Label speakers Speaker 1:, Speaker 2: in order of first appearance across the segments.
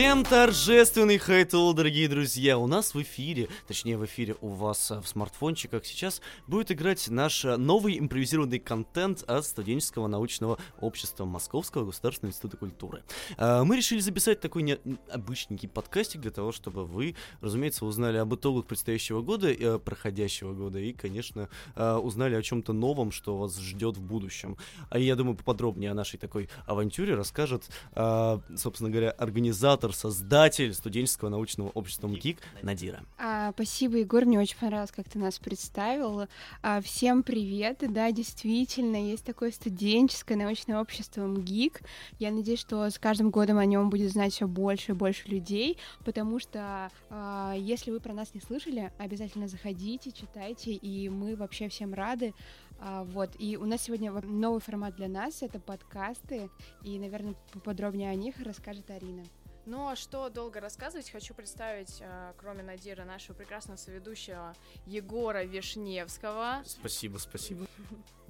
Speaker 1: Всем торжественный hi to all, дорогие друзья! У нас в эфире, точнее в эфире у вас э, в смартфончиках сейчас будет играть наш э, новый импровизированный контент от студенческого научного общества Московского государственного института культуры. Э, мы решили записать такой необычненький подкастик для того, чтобы вы, разумеется, узнали об итогах предстоящего года, проходящего года и, конечно, узнали о чем-то новом, что вас ждет в будущем. А я думаю, поподробнее о нашей такой авантюре расскажет, собственно говоря, организатор организатор, создатель студенческого научного общества МГИК Надира.
Speaker 2: А, спасибо, Егор, мне очень понравилось, как ты нас представил. А, всем привет, да, действительно, есть такое студенческое научное общество МГИК. Я надеюсь, что с каждым годом о нем будет знать все больше и больше людей, потому что а, если вы про нас не слышали, обязательно заходите, читайте, и мы вообще всем рады. А, вот, и у нас сегодня новый формат для нас, это подкасты, и, наверное, поподробнее о них расскажет Арина.
Speaker 3: Ну а что долго рассказывать, хочу представить, э, кроме Надира, нашего прекрасного соведущего Егора Вишневского.
Speaker 1: Спасибо, спасибо.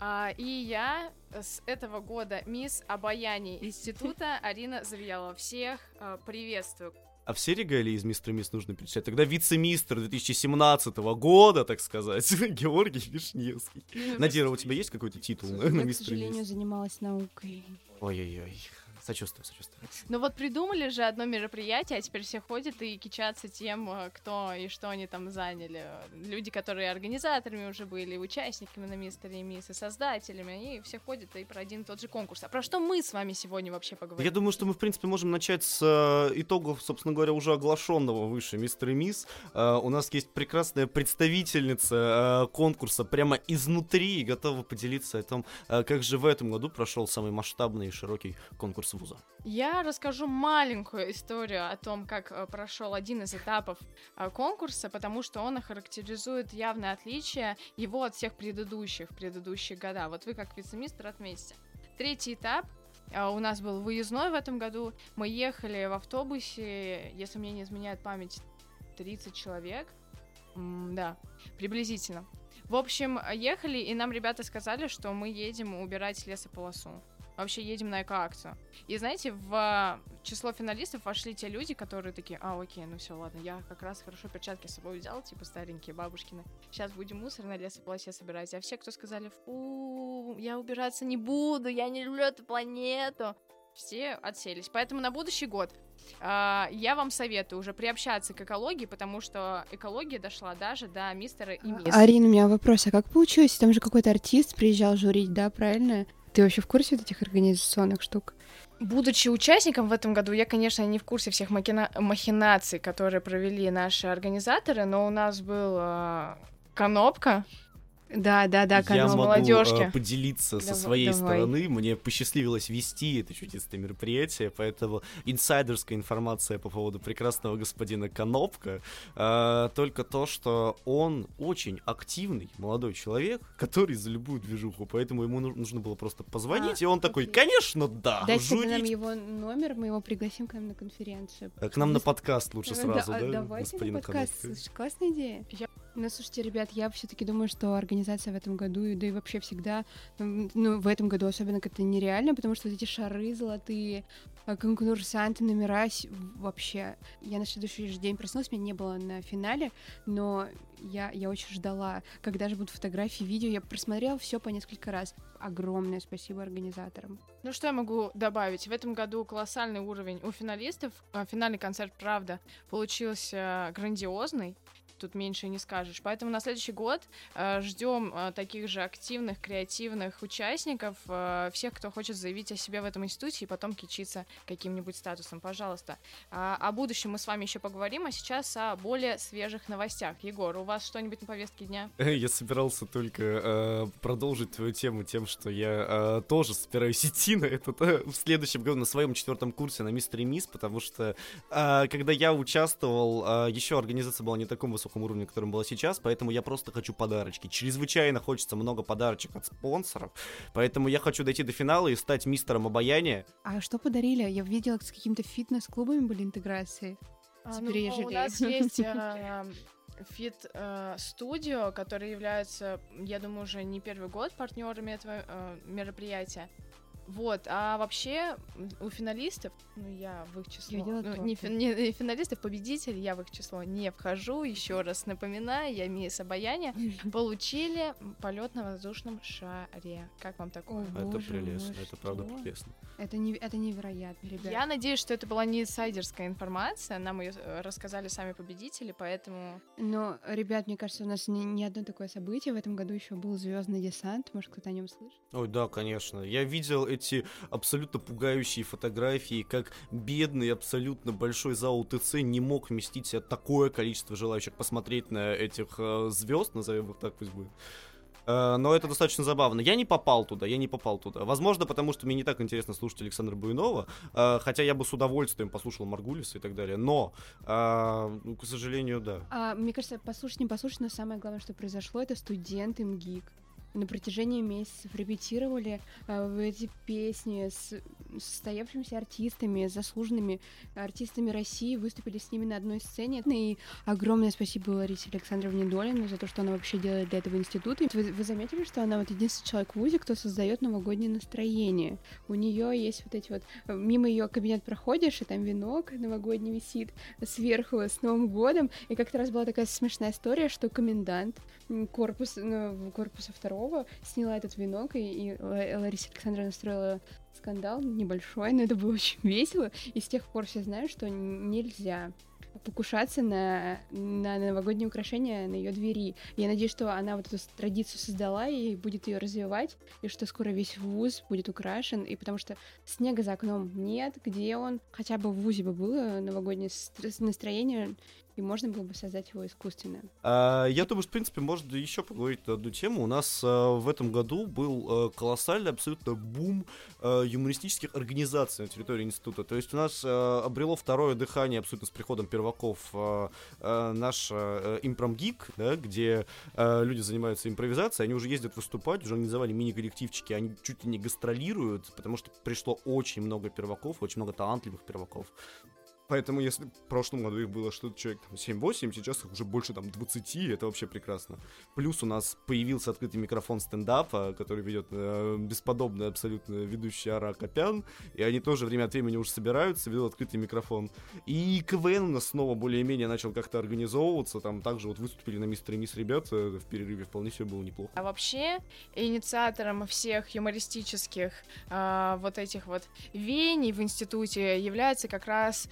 Speaker 3: А, и я с этого года мисс обаяние института Арина Завьялова. Всех э, приветствую.
Speaker 1: А все регалии из Мистера Мисс нужно перечислять. Тогда вице-мистр 2017 года, так сказать, Георгий Вишневский. Надира, у тебя есть какой-то титул
Speaker 2: на, на Мистер К сожалению, занималась наукой.
Speaker 1: Ой-ой-ой. Сочувствую, сочувствую.
Speaker 3: Ну вот придумали же одно мероприятие, а теперь все ходят и кичатся тем, э, кто и что они там заняли. Люди, которые организаторами уже были, участниками на Мистере и Мисс, и создателями, они все ходят и про один и тот же конкурс. А про что мы с вами сегодня вообще поговорим?
Speaker 1: Я думаю, что мы, в принципе, можем начать с э, итогов, собственно говоря, уже оглашенного выше Мистер и Мисс. Э, у нас есть прекрасная представительница э, конкурса прямо изнутри и готова поделиться о том, э, как же в этом году прошел самый масштабный и широкий конкурс с вуза.
Speaker 3: Я расскажу маленькую историю о том, как э, прошел один из этапов э, конкурса, потому что он охарактеризует явное отличие его от всех предыдущих, предыдущих года. Вот вы как вице-министр отметите. Третий этап э, у нас был выездной в этом году. Мы ехали в автобусе, если мне не изменяет память, 30 человек. М да, приблизительно. В общем, ехали, и нам ребята сказали, что мы едем убирать лесополосу вообще едем на эко-акцию. И знаете, в число финалистов вошли те люди, которые такие, а, окей, ну все, ладно, я как раз хорошо перчатки с собой взял, типа старенькие, бабушкины. Сейчас будем мусор на лесополосе собирать. А все, кто сказали, фу, я убираться не буду, я не люблю эту планету, все отселись. Поэтому на будущий год Uh, я вам советую уже приобщаться к экологии, потому что экология дошла даже до мистера и мисс.
Speaker 2: Арина, у меня вопрос, а как получилось? Там же какой-то артист приезжал журить, да, правильно? Ты вообще в курсе вот этих организационных штук?
Speaker 3: Будучи участником в этом году, я, конечно, не в курсе всех махина... махинаций, которые провели наши организаторы, но у нас был э, Конопка,
Speaker 2: да, да, да,
Speaker 1: канал Я молодежки. могу поделиться давай, со своей давай. стороны. Мне посчастливилось вести это чудесное мероприятие, поэтому инсайдерская информация по поводу прекрасного господина Конопка э, только то, что он очень активный молодой человек, который за любую движуху, поэтому ему нужно было просто позвонить, а, и он окей. такой, конечно, да.
Speaker 2: Дайте нам его номер, мы его пригласим к нам на конференцию.
Speaker 1: К нам на подкаст лучше сразу, да?
Speaker 2: Давайте на подкаст. Слушай, классная идея. Ну, слушайте, ребят, я все-таки думаю, что организация в этом году, да и вообще всегда, ну, в этом году особенно как-то нереально, потому что вот эти шары золотые, а, конкурсанты, номера, вообще. Я на следующий день проснулась, меня не было на финале, но я, я очень ждала, когда же будут фотографии, видео. Я просмотрела все по несколько раз. Огромное спасибо организаторам.
Speaker 3: Ну что я могу добавить? В этом году колоссальный уровень у финалистов. А, финальный концерт, правда, получился грандиозный тут меньше не скажешь. Поэтому на следующий год э, ждем э, таких же активных, креативных участников, э, всех, кто хочет заявить о себе в этом институте и потом кичиться каким-нибудь статусом. Пожалуйста. А, о будущем мы с вами еще поговорим, а сейчас о более свежих новостях. Егор, у вас что-нибудь на повестке дня?
Speaker 1: Я собирался только э, продолжить твою тему тем, что я э, тоже собираюсь идти на этот э, в следующем году на своем четвертом курсе на Мистере Мисс, потому что э, когда я участвовал, э, еще организация была не таком высоком высоком уровне, которым была сейчас, поэтому я просто хочу подарочки. Чрезвычайно хочется много подарочек от спонсоров, поэтому я хочу дойти до финала и стать мистером обаяния.
Speaker 2: А что подарили? Я видела, с какими-то фитнес-клубами были интеграции.
Speaker 3: А, ну, у нас есть а, фит-студио, которые являются, я думаю, уже не первый год партнерами этого э, мероприятия. Вот, а вообще у финалистов, ну я в их число, ну, не, фи- не- не финалистов, победителей, я в их число не вхожу. Еще раз напоминаю, я мисс обаяния, получили полет на воздушном шаре. Как вам такое?
Speaker 2: О,
Speaker 1: Это
Speaker 2: боже
Speaker 1: прелестно,
Speaker 2: мой,
Speaker 1: это правда прелестно.
Speaker 2: Это, не, это невероятно, ребят.
Speaker 3: Я надеюсь, что это была не инсайдерская информация, нам ее рассказали сами победители, поэтому
Speaker 2: Но, ребят, мне кажется, у нас не, не одно такое событие. В этом году еще был звездный десант. Может, кто-то о нем слышал?
Speaker 1: Ой, да, конечно. Я видел эти абсолютно пугающие фотографии, как бедный, абсолютно большой зал УТЦ не мог вместить себя такое количество желающих посмотреть на этих звезд, назовем их так пусть будет. Э, Но это достаточно забавно. Я не попал туда, я не попал туда. Возможно, потому что мне не так интересно слушать Александра Буйнова, э, хотя я бы с удовольствием послушал Маргулиса и так далее. Но, э, ну, к сожалению, да.
Speaker 2: А, мне кажется, послушать, не послушать, но самое главное, что произошло, это студенты МГИК. На протяжении месяцев репетировали в эти песни с состоявшимися артистами, заслуженными артистами России, выступили с ними на одной сцене. И огромное спасибо Ларисе Александровне Долину за то, что она вообще делает для этого института. Вы, вы заметили, что она вот единственный человек в ВУЗе, кто создает новогоднее настроение. У нее есть вот эти вот... Мимо ее кабинет проходишь, и там венок новогодний висит сверху с Новым годом. И как-то раз была такая смешная история, что комендант корпус, ну, корпуса второго сняла этот венок, и, и Ла- Лариса Александровна устроила скандал небольшой, но это было очень весело. И с тех пор все знают, что нельзя покушаться на, на новогодние украшения на ее двери. Я надеюсь, что она вот эту традицию создала и будет ее развивать, и что скоро весь вуз будет украшен, и потому что снега за окном нет, где он? Хотя бы в вузе бы было новогоднее стр- настроение, и можно было бы создать его искусственно.
Speaker 1: А, Я думаю, что, в принципе, можно еще поговорить на одну тему. У нас а, в этом году был а, колоссальный абсолютно бум а, юмористических организаций на территории института. То есть у нас а, обрело второе дыхание абсолютно с приходом перваков а, а, наш а, импромгик, да, где а, люди занимаются импровизацией, они уже ездят выступать, уже организовали мини-коллективчики, они чуть ли не гастролируют, потому что пришло очень много перваков, очень много талантливых перваков. Поэтому, если в прошлом году их было что-то человек там, 7-8, сейчас их уже больше там 20, это вообще прекрасно. Плюс у нас появился открытый микрофон стендапа, который ведет э, бесподобный абсолютно ведущий Ара Копян, и они тоже время от времени уже собираются, ведут открытый микрофон. И КВН у нас снова более-менее начал как-то организовываться, там также вот выступили на Мистер и Мисс ребят э, в перерыве, вполне все было неплохо.
Speaker 3: А вообще инициатором всех юмористических а, вот этих вот веяний в институте является как раз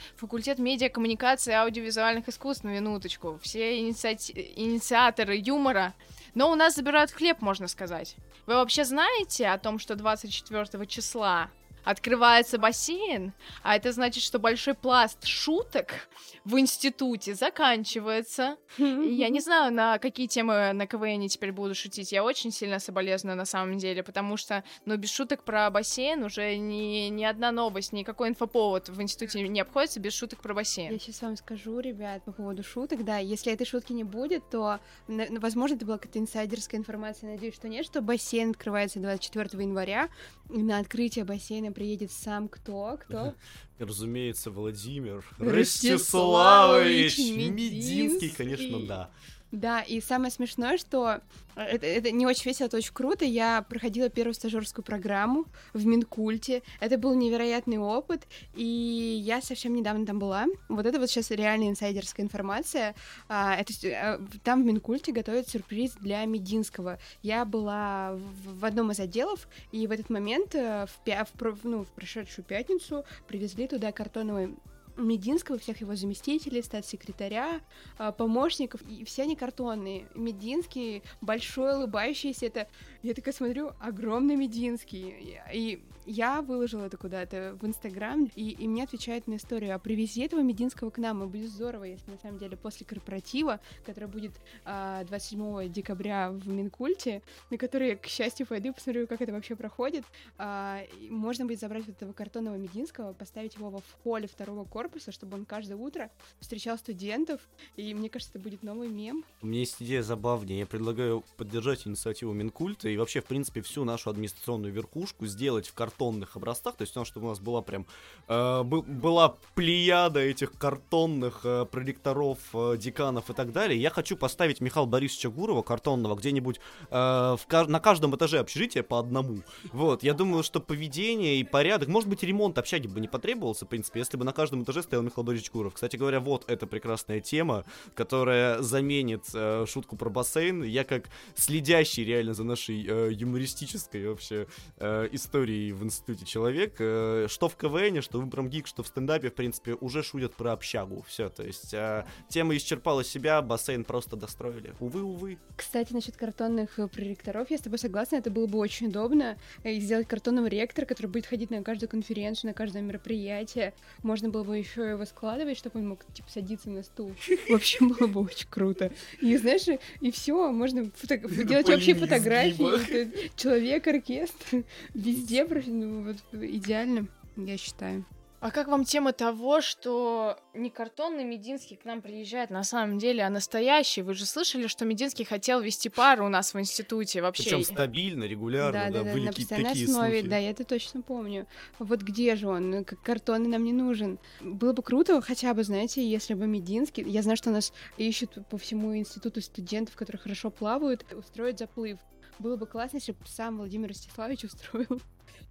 Speaker 3: медиакоммуникации и аудиовизуальных искусств, на минуточку. Все инициати- инициаторы юмора. Но у нас забирают хлеб, можно сказать. Вы вообще знаете о том, что 24 числа открывается бассейн, а это значит, что большой пласт шуток в институте заканчивается. Я не знаю, на какие темы на КВН теперь буду шутить. Я очень сильно соболезную на самом деле, потому что, ну, без шуток про бассейн уже ни, ни одна новость, никакой инфоповод в институте не обходится без шуток про бассейн.
Speaker 2: Я сейчас вам скажу, ребят, по поводу шуток, да, если этой шутки не будет, то, возможно, это была какая-то инсайдерская информация, надеюсь, что нет, что бассейн открывается 24 января, и на открытие бассейна приедет сам кто, кто?
Speaker 1: Разумеется, Владимир
Speaker 2: Ростиславович
Speaker 1: Мединский. конечно, да.
Speaker 2: Да, и самое смешное, что э, это, это не очень весело, это очень круто. Я проходила первую стажерскую программу в Минкульте. Это был невероятный опыт, и я совсем недавно там была. Вот это вот сейчас реальная инсайдерская информация. А, это, э, там в Минкульте готовят сюрприз для Мединского. Я была в, в одном из отделов, и в этот момент, э, в, в ну, в прошедшую пятницу, привезли туда картоновый Мединского, всех его заместителей, статс-секретаря, а, помощников, и все они картонные. Мединский, большой, улыбающийся, это, я такая смотрю, огромный Мединский. И я выложила это куда-то в Инстаграм, и, и мне отвечают на историю, а привези этого Мединского к нам, и будет здорово, если на самом деле после корпоратива, который будет а, 27 декабря в Минкульте, на который к счастью, пойду, посмотрю, как это вообще проходит, а, можно будет забрать вот этого картонного Мединского, поставить его в холле второго корпуса, корпуса, чтобы он каждое утро встречал студентов, и мне кажется, это будет новый мем.
Speaker 1: У меня есть идея забавнее. Я предлагаю поддержать инициативу Минкульта и вообще, в принципе, всю нашу администрационную верхушку сделать в картонных образцах, то есть у нас, чтобы у нас была прям э, была плеяда этих картонных э, проректоров, э, деканов и так далее. Я хочу поставить Михаила Борисовича Гурова картонного где-нибудь э, в, на каждом этаже общежития по одному. Вот, я думаю, что поведение и порядок, может быть, ремонт общаги бы не потребовался, в принципе, если бы на каждом этаже стоял Михаил Борисович Гуров. Кстати говоря, вот эта прекрасная тема, которая заменит э, шутку про бассейн. Я как следящий реально за нашей э, юмористической вообще э, историей в институте человек, э, что в КВН, что в Импромгик, что в стендапе, в принципе, уже шутят про общагу. Все, то есть э, тема исчерпала себя, бассейн просто достроили. Увы, увы.
Speaker 2: Кстати, насчет картонных э, проректоров, я с тобой согласна, это было бы очень удобно. Э, и сделать картонного ректора, который будет ходить на каждую конференцию, на каждое мероприятие. Можно было бы еще его складывать, чтобы он мог, типа, садиться на стул. В общем, было бы очень круто. И, знаешь, и все, можно фото- делать общие фотографии. Человек, оркестр, везде, ну, вот, идеально, я считаю.
Speaker 3: А как вам тема того, что не картонный Мединский к нам приезжает на самом деле, а настоящий? Вы же слышали, что Мединский хотел вести пару у нас в институте вообще?
Speaker 1: Причем стабильно, регулярно, да, да, да были
Speaker 2: на
Speaker 1: какие-то
Speaker 2: такие основе,
Speaker 1: слухи.
Speaker 2: Да, я это точно помню. Вот где же он? Как картонный нам не нужен. Было бы круто хотя бы, знаете, если бы Мединский... Я знаю, что у нас ищут по всему институту студентов, которые хорошо плавают, устроить заплыв. Было бы классно, если бы сам Владимир Ростиславович устроил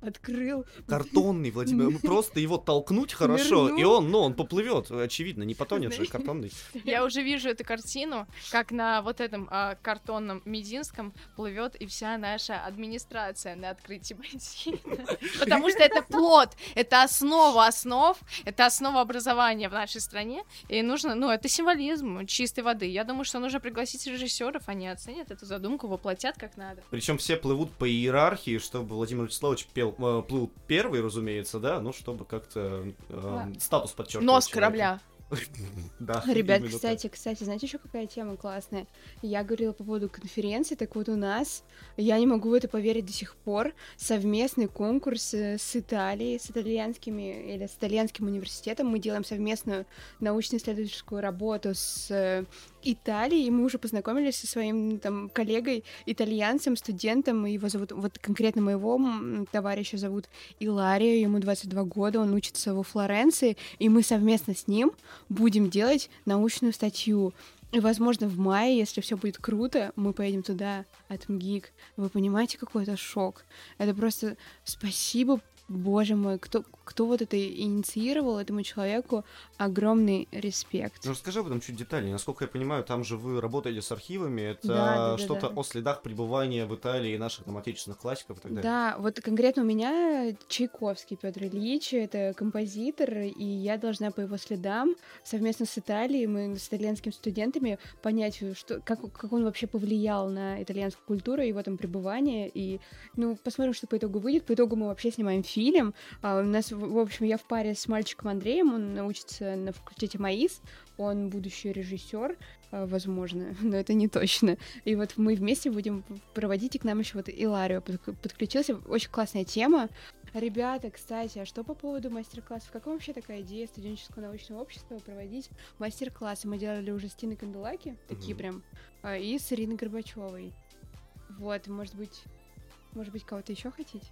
Speaker 2: открыл.
Speaker 1: Картонный, Владимир. Просто его толкнуть хорошо, и он, ну, он поплывет, очевидно, не потонет же, картонный.
Speaker 3: Я уже вижу эту картину, как на вот этом а, картонном Мединском плывет и вся наша администрация на открытии бассейна. Потому что это плод, это основа основ, это основа образования в нашей стране, и нужно, ну, это символизм чистой воды. Я думаю, что нужно пригласить режиссеров, они оценят эту задумку, воплотят как надо.
Speaker 1: Причем все плывут по иерархии, чтобы Владимир Вячеславович пел, э, плыл первый, разумеется, да, ну, чтобы как-то э, статус подчеркивать.
Speaker 3: Нос корабля.
Speaker 1: Да,
Speaker 2: Ребят, кстати, кстати, знаете еще какая тема классная? Я говорила по поводу конференции, так вот у нас, я не могу в это поверить до сих пор, совместный конкурс э, с Италией, с итальянскими или с итальянским университетом. Мы делаем совместную научно-исследовательскую работу с Италией, и мы уже познакомились со своим там коллегой, итальянцем, студентом, его зовут, вот конкретно моего товарища зовут Иларио, ему 22 года, он учится во Флоренции, и мы совместно с ним будем делать научную статью. И, возможно, в мае, если все будет круто, мы поедем туда, от МГИК. Вы понимаете, какой это шок? Это просто спасибо, боже мой, кто, кто вот это инициировал этому человеку, огромный респект.
Speaker 1: Ну, расскажи об этом чуть детальнее. Насколько я понимаю, там же вы работаете с архивами. Это
Speaker 2: Да, да,
Speaker 1: что-то
Speaker 2: да.
Speaker 1: о следах пребывания в Италии наших там отечественных классиков и так далее.
Speaker 2: Да, вот конкретно у меня Чайковский Петр Ильич, это композитор, и я должна по его следам совместно с Италией, мы с итальянскими студентами понять, что, как, как он вообще повлиял на итальянскую культуру, его там пребывание, и, ну, посмотрим, что по итогу выйдет. По итогу мы вообще снимаем фильм. А, у нас, в общем, я в паре с мальчиком Андреем, он учится на факультете МАИС, он будущий режиссер, а, возможно, но это не точно. И вот мы вместе будем проводить, и к нам еще вот Иларио подк- подключился. Очень классная тема. Ребята, кстати, а что по поводу мастер-классов? Как вам вообще такая идея студенческого научного общества проводить мастер-классы? Мы делали уже с Тиной Канделаки, такие
Speaker 1: Мгм.
Speaker 2: прям, а, и с Ириной Горбачевой. Вот, может быть, может быть, кого-то еще хотите?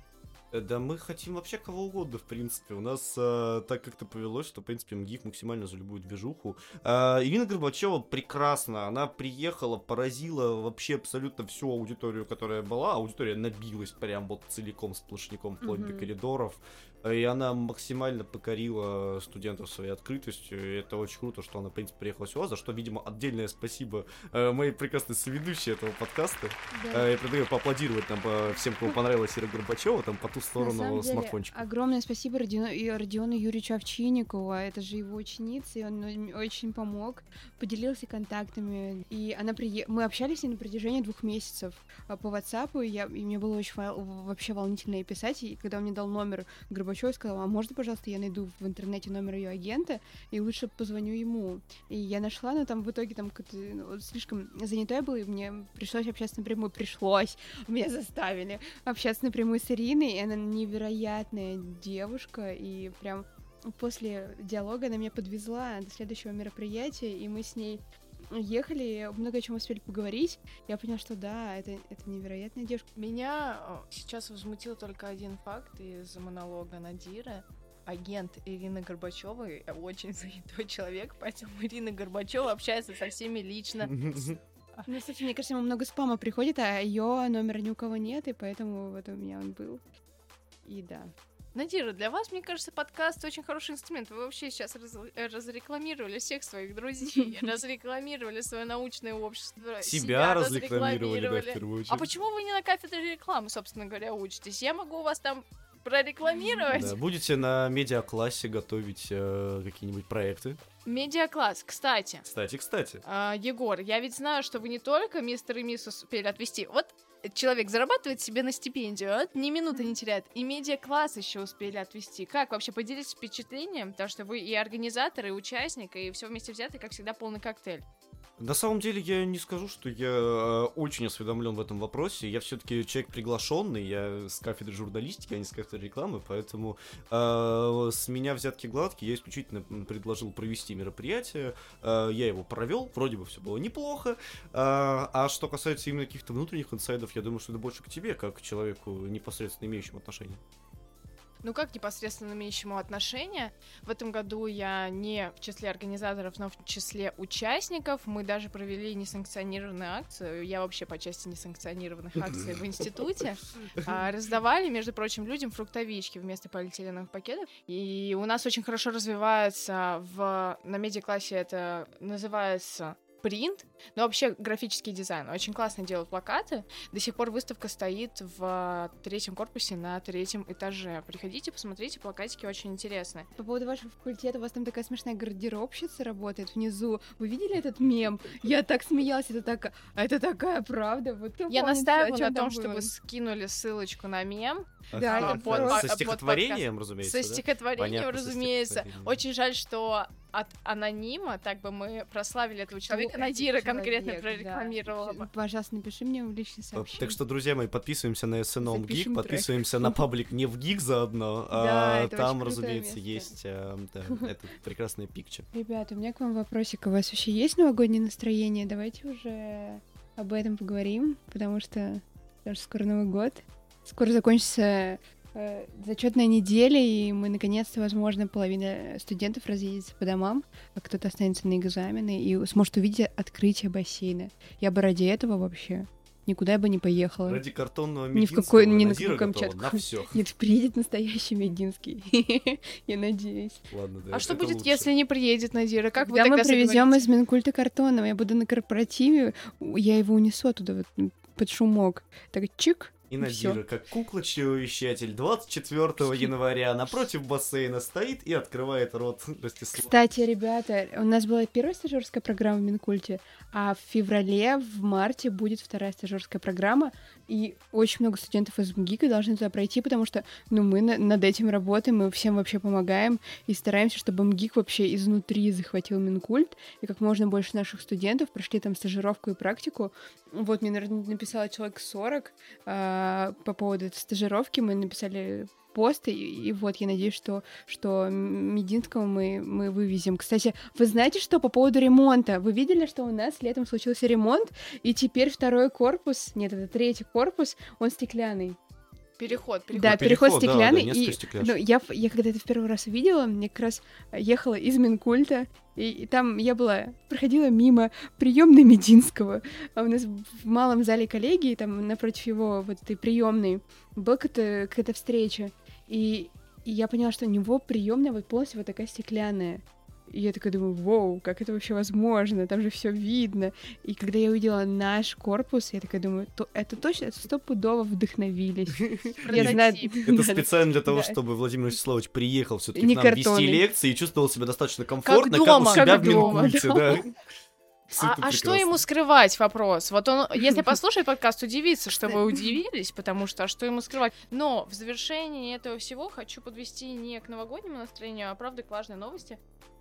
Speaker 1: Э, Да мы хотим вообще кого угодно, в принципе. У нас э, так как-то повелось, что, в принципе, МГИФ максимально за любую движуху. Э, Ирина Горбачева прекрасна. Она приехала, поразила вообще абсолютно всю аудиторию, которая была. Аудитория набилась прям вот целиком, сплошняком, вплоть до
Speaker 2: Мгм.
Speaker 1: коридоров. И она максимально покорила студентов своей открытостью. И это очень круто, что она, в принципе, приехала сюда, за что, видимо, отдельное спасибо э, моей прекрасной соведущей этого подкаста. Э, Я предлагаю поаплодировать нам э, всем, кому понравилась Ира Горбачева, там по ту сторону смартфончика.
Speaker 2: огромное спасибо Родиону, и Родиону Юрьевичу Овчинникову. Это же его ученица, и он очень помог, поделился контактами. И она прие... мы общались с ней на протяжении двух месяцев а, по WhatsApp, и, я... и мне было очень вообще волнительно ей писать. И когда он мне дал номер Горбачева, сказала, а можно, пожалуйста, я найду в интернете номер ее агента, и лучше позвоню ему. И я нашла, но там в итоге там ну, слишком занятой был, и мне пришлось общаться напрямую. Пришлось, меня заставили общаться напрямую с Ириной, и она невероятная девушка, и прям после диалога она меня подвезла до следующего мероприятия, и мы с ней ехали, много о чем успели поговорить. Я поняла, что да, это, это невероятная девушка.
Speaker 3: Меня э, сейчас возмутил только один факт из монолога Надира. Агент Ирины Горбачевой очень занятой человек, поэтому Ирина Горбачева общается со всеми лично.
Speaker 2: Ну, кстати, мне кажется, ему много спама приходит, а ее номера ни у кого нет, и поэтому вот у меня он был. И да.
Speaker 3: Надира, для вас, мне кажется, подкаст очень хороший инструмент. Вы вообще сейчас раз, э, разрекламировали всех своих друзей, разрекламировали свое научное общество.
Speaker 1: Себя разрекламировали, да, в первую
Speaker 3: А почему вы не на кафедре рекламы, собственно говоря, учитесь? Я могу вас там прорекламировать.
Speaker 1: Да, будете на медиаклассе готовить э, какие-нибудь проекты.
Speaker 3: Медиакласс, кстати.
Speaker 1: Кстати, кстати.
Speaker 3: А, Егор, я ведь знаю, что вы не только мистер и мисс успели отвести. Вот человек зарабатывает себе на стипендию, а ни минуты не теряет. И медиа-класс еще успели отвести. Как вообще поделитесь впечатлением? Потому что вы и организатор, и участник, и все вместе взятый, как всегда, полный коктейль.
Speaker 1: На самом деле я не скажу, что я э, очень осведомлен в этом вопросе. Я все-таки человек приглашенный, я с кафедры журналистики, а не с кафедры рекламы, поэтому э, с меня взятки гладкие. Я исключительно предложил провести мероприятие. Э, я его провел, вроде бы все было неплохо. Э, а что касается именно каких-то внутренних инсайдов, я думаю, что это больше к тебе, как к человеку непосредственно имеющему отношение.
Speaker 3: Ну, как непосредственно имеющему отношение. В этом году я не в числе организаторов, но в числе участников. Мы даже провели несанкционированную акцию. Я вообще по части несанкционированных акций в институте. А, раздавали, между прочим, людям фруктовички вместо полиэтиленовых пакетов. И у нас очень хорошо развивается в... На медиаклассе это называется принт, но вообще графический дизайн. Очень классно делают плакаты. До сих пор выставка стоит в третьем корпусе на третьем этаже. Приходите, посмотрите, плакатики очень интересные.
Speaker 2: По поводу вашего факультета, у вас там такая смешная гардеробщица работает внизу. Вы видели этот мем? Я так смеялась, это так, это такая правда. Вот
Speaker 3: Я
Speaker 2: помнит,
Speaker 3: настаиваю
Speaker 2: о
Speaker 3: на том,
Speaker 2: там
Speaker 3: чтобы
Speaker 2: было?
Speaker 3: скинули ссылочку на мем.
Speaker 2: Да,
Speaker 1: Ага,
Speaker 2: это
Speaker 3: под-
Speaker 1: со
Speaker 3: под
Speaker 1: стихотворением, разумеется,
Speaker 3: Со
Speaker 1: да?
Speaker 3: стихотворением,
Speaker 1: Понятно, со
Speaker 3: разумеется.
Speaker 1: стихотворением.
Speaker 3: Очень жаль, что от анонима так бы мы прославили этого человека. Надира конкретно прорекламировала бы.
Speaker 2: да. Пожалуйста, напиши мне в личное сообщение.
Speaker 1: Так что, друзья мои, подписываемся на SNOM Geek,
Speaker 2: трек.
Speaker 1: подписываемся на паблик не в Geek заодно,
Speaker 2: Да,
Speaker 1: а там, разумеется,
Speaker 2: место.
Speaker 1: есть э, да, этот прекрасный пикчер.
Speaker 2: Ребята, у меня к вам вопросик. У вас вообще есть новогоднее настроение? Давайте уже об этом поговорим, потому что, потому что скоро Новый год. Скоро закончится э, зачетная неделя, и мы наконец-то, возможно, половина студентов разъедется по домам, а кто-то останется на экзамены и сможет увидеть открытие бассейна. Я бы ради этого вообще никуда бы не поехала.
Speaker 1: Ради картонного
Speaker 2: Ни в какой- ни на какую Камчатку.
Speaker 1: на все.
Speaker 2: Нет, приедет настоящий Мединский. Я надеюсь.
Speaker 1: Ладно, да,
Speaker 3: А что будет,
Speaker 1: лучше.
Speaker 3: если не приедет Надира? Как вы
Speaker 2: Когда мы
Speaker 3: тогда
Speaker 2: привезем
Speaker 3: соговоритесь?
Speaker 2: из Минкульта картонного, я буду на корпоративе, я его унесу оттуда вот, под шумок. Так чик,
Speaker 1: И
Speaker 2: и всё.
Speaker 1: Надира, как кукла-чревовещатель, 24 января напротив бассейна стоит и открывает рот Ростислава.
Speaker 2: Кстати, ребята, у нас была первая стажерская программа в Минкульте, а в феврале, в марте будет вторая стажерская программа, и очень много студентов из МГИКа должны туда пройти, потому что, ну, мы на- над этим работаем, мы всем вообще помогаем и стараемся, чтобы МГИК вообще изнутри захватил Минкульт, и как можно больше наших студентов прошли там стажировку и практику. Вот мне, наверное, написала человек 40 а, по поводу этой стажировки, мы написали пост, и, и вот я надеюсь, что, что Мединского мы, мы вывезем. Кстати, вы знаете, что по поводу ремонта? Вы видели, что у нас летом случился ремонт, и теперь второй корпус, нет, это третий корпус, он стеклянный.
Speaker 3: Переход, переход.
Speaker 2: Да, переход,
Speaker 1: переход, да,
Speaker 2: стеклянный.
Speaker 1: да, несколько
Speaker 2: и,
Speaker 1: стекляшек.
Speaker 2: ну, я, я когда это в первый раз увидела, мне как раз ехала из Минкульта, и, и там я была, проходила мимо приемной Мединского, а у нас в малом зале коллегии, там напротив его вот этой приемной, была какая-то, какая-то встреча, и, и я поняла, что у него приемная вот полностью вот такая стеклянная. И я такая думаю, вау, как это вообще возможно? Там же все видно. И когда я увидела наш корпус, я такая думаю, то, это точно, это стопудово вдохновились. Я знаю,
Speaker 3: Прототип.
Speaker 1: Это специально для того, чтобы Владимир Вячеславович приехал все-таки к нам вести лекции и чувствовал себя достаточно комфортно, как,
Speaker 3: дома,
Speaker 1: у себя в Минкульте, да.
Speaker 3: А, а что ему скрывать, вопрос? Вот он, если послушает подкаст, удивится, что вы удивились, потому что а что ему скрывать? Но в завершении этого всего хочу подвести не к новогоднему настроению, а правда к важной новости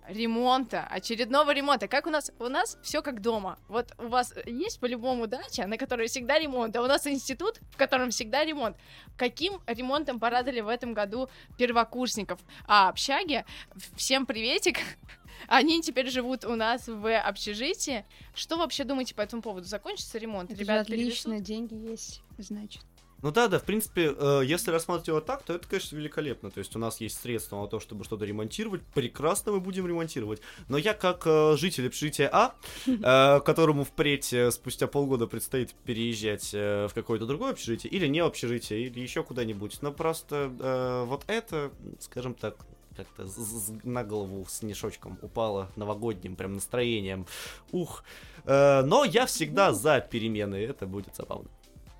Speaker 3: ремонта, очередного ремонта. Как у нас? У нас все как дома. Вот у вас есть по-любому дача, на которой всегда ремонт, а у нас институт, в котором всегда ремонт. Каким ремонтом порадовали в этом году первокурсников? А общаги, всем приветик. Они теперь живут у нас в общежитии. Что вообще думаете по этому поводу? Закончится ремонт?
Speaker 2: Это Ребята отлично, деньги есть, значит.
Speaker 1: Ну да, да, в принципе, э, если рассматривать его так, то это, конечно, великолепно. То есть у нас есть средства на то, чтобы что-то ремонтировать. Прекрасно мы будем ремонтировать. Но я, как э, житель общежития А, э, которому впредь э, спустя полгода предстоит переезжать э, в какое-то другое общежитие, или не общежитие, или еще куда-нибудь. Но просто э, вот это, скажем так, как-то на голову с мешочком упало новогодним прям настроением. Ух. Э, но я всегда за перемены, это будет забавно.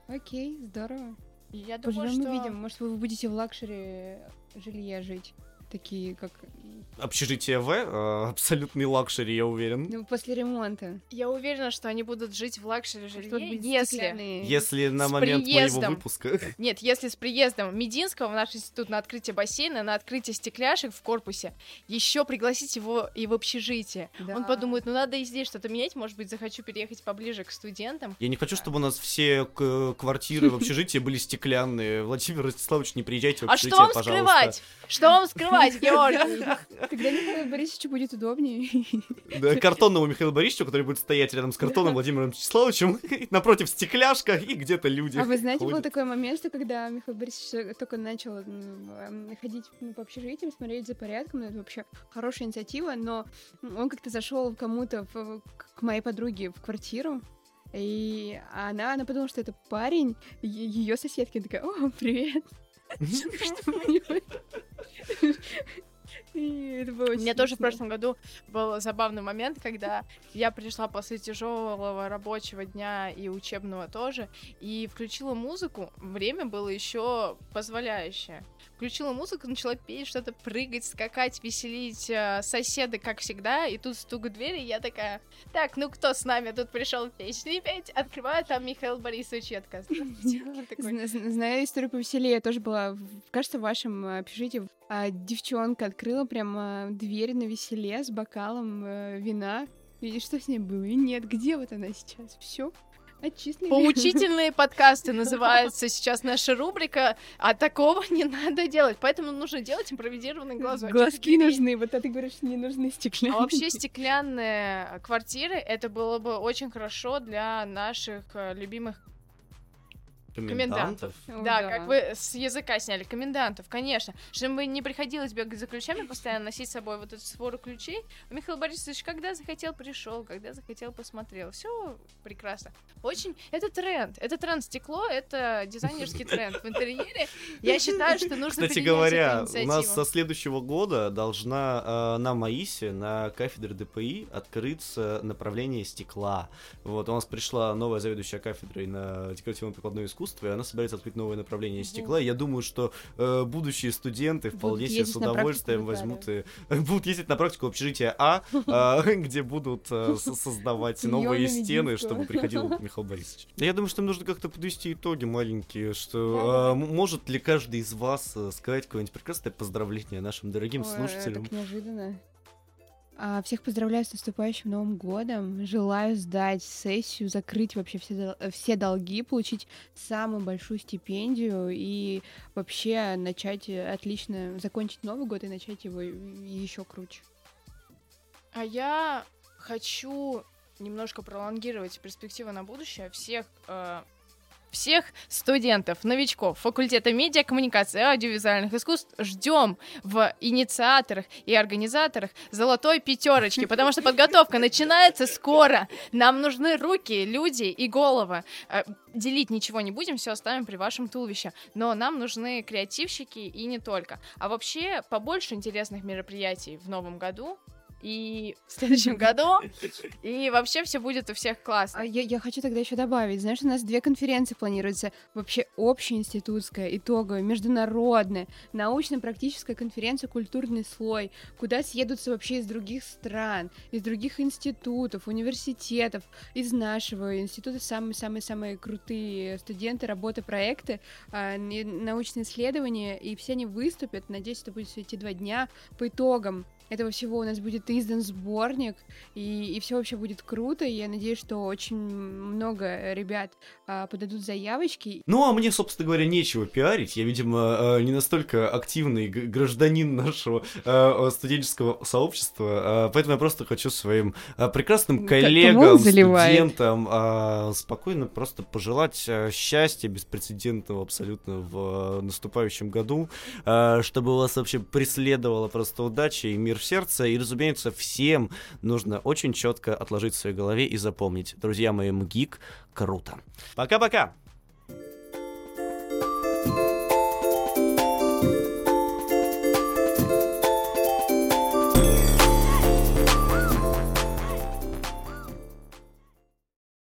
Speaker 2: Окей, здорово.
Speaker 3: Я думаю, Поживем
Speaker 2: что... увидим. Может, вы будете в luxury жилье жить такие, как...
Speaker 1: Общежитие В, э, абсолютный luxury, я уверен.
Speaker 2: Ну, после ремонта.
Speaker 3: Я уверена, что они будут жить в luxury жилье, если...
Speaker 1: Если на момент приездом... моего выпуска.
Speaker 3: Нет, если с приездом Мединского в наш институт на открытие бассейна, на открытие стекляшек в корпусе, еще пригласить его и в общежитие. Да. Он подумает, ну надо и здесь что-то менять, может быть, захочу переехать поближе к студентам.
Speaker 1: Я не хочу, чтобы у нас все квартиры в общежитии были стеклянные. Владимир Ростиславович, не приезжайте в общежитие,
Speaker 3: А что вам
Speaker 1: пожалуйста.
Speaker 3: скрывать? Что вам скрывать? Давайте, Георгий.
Speaker 2: Тогда Михаилу Борисовичу будет удобнее.
Speaker 1: Да, картонному Михаилу Борисовичу, который будет стоять рядом с картоном Владимиром Вячеславовичем, напротив стекляшка и где-то люди.
Speaker 2: А вы знаете, был такой момент, что когда Михаил Борисович только начал ходить ну, по общежитиям, смотреть за порядком, ну, это вообще хорошая инициатива, но он как-то зашел кому-то к моей подруге в квартиру, и она, она подумала, что это парень, ее соседка такая, о, привет.
Speaker 3: Очень У меня тоже в прошлом году был забавный момент, когда я пришла после тяжелого рабочего дня и учебного тоже, и включила музыку. Время было еще позволяющее. Включила музыку, начала петь, что-то прыгать, скакать, веселить э, соседы, как всегда, и тут стук в двери, и я такая, так, ну кто с нами тут пришел песни петь? Открываю, там Михаил Борисович, я такая,
Speaker 2: Знаю историю повеселее, я тоже была, кажется, в вашем общежитии а девчонка открыла прямо дверь на веселе с бокалом э, вина. И что с ней было? И нет, где вот она сейчас? Все. Отчислили.
Speaker 3: Поучительные подкасты называется сейчас наша рубрика, а такого не надо делать, поэтому нужно делать импровизированный глазок.
Speaker 2: Глазки нужны, вот а ты говоришь, не нужны стеклянные.
Speaker 3: А вообще стеклянные квартиры, это было бы очень хорошо для наших э, любимых
Speaker 1: Комендантов?
Speaker 3: Да, да, как вы с языка сняли. Комендантов, конечно. Чтобы не приходилось бегать за ключами, постоянно носить с собой вот эту свору ключей. Михаил Борисович, когда захотел, пришел, когда захотел, посмотрел. Все прекрасно. Очень... Это тренд. Это тренд. Стекло — это дизайнерский тренд в интерьере. Я считаю, что нужно
Speaker 1: Кстати говоря, у нас со следующего года должна э, на МАИСе, на кафедре ДПИ открыться направление стекла. Вот, у нас пришла новая заведующая кафедрой на декоративно-прикладное искусство, искусства, и она собирается открыть новое направление стекла. И я думаю, что э, будущие студенты вполне себе с удовольствием возьмут и будут ездить на практику общежития А, э, где будут э, создавать новые стены, чтобы приходил Михаил Борисович. Я думаю, что им нужно как-то подвести итоги маленькие, что э, может ли каждый из вас э, сказать какое-нибудь прекрасное поздравление нашим дорогим слушателям?
Speaker 2: Так неожиданно. А, всех поздравляю с наступающим Новым годом. Желаю сдать сессию, закрыть вообще все, все долги, получить самую большую стипендию и вообще начать отлично, закончить Новый год и начать его еще круче.
Speaker 3: А я хочу немножко пролонгировать перспективы на будущее всех э, всех студентов, новичков факультета медиа, коммуникации и аудиовизуальных искусств ждем в инициаторах и организаторах золотой пятерочки, потому что подготовка начинается скоро. Нам нужны руки, люди и головы. Э, делить ничего не будем, все оставим при вашем туловище. Но нам нужны креативщики и не только. А вообще побольше интересных мероприятий в новом году и в следующем году, и вообще все будет у всех классно.
Speaker 2: А я, я хочу тогда еще добавить, знаешь, у нас две конференции планируются, вообще общеинститутская, итоговая, международная, научно-практическая конференция «Культурный слой», куда съедутся вообще из других стран, из других институтов, университетов, из нашего института самые-самые-самые крутые студенты, работы, проекты, а, научные исследования, и все они выступят, надеюсь, это будет все эти два дня, по итогам этого всего у нас будет издан сборник, и, и все вообще будет круто, и я надеюсь, что очень много ребят а, подадут заявочки.
Speaker 1: Ну, а мне, собственно говоря, нечего пиарить, я, видимо, а, не настолько активный гражданин нашего а, студенческого сообщества, а, поэтому я просто хочу своим прекрасным коллегам, студентам спокойно просто пожелать счастья беспрецедентного абсолютно в наступающем году, чтобы у вас вообще преследовала просто удача и мир мир в сердце. И, разумеется, всем нужно очень четко отложить в своей голове и запомнить. Друзья мои, МГИК круто. Пока-пока!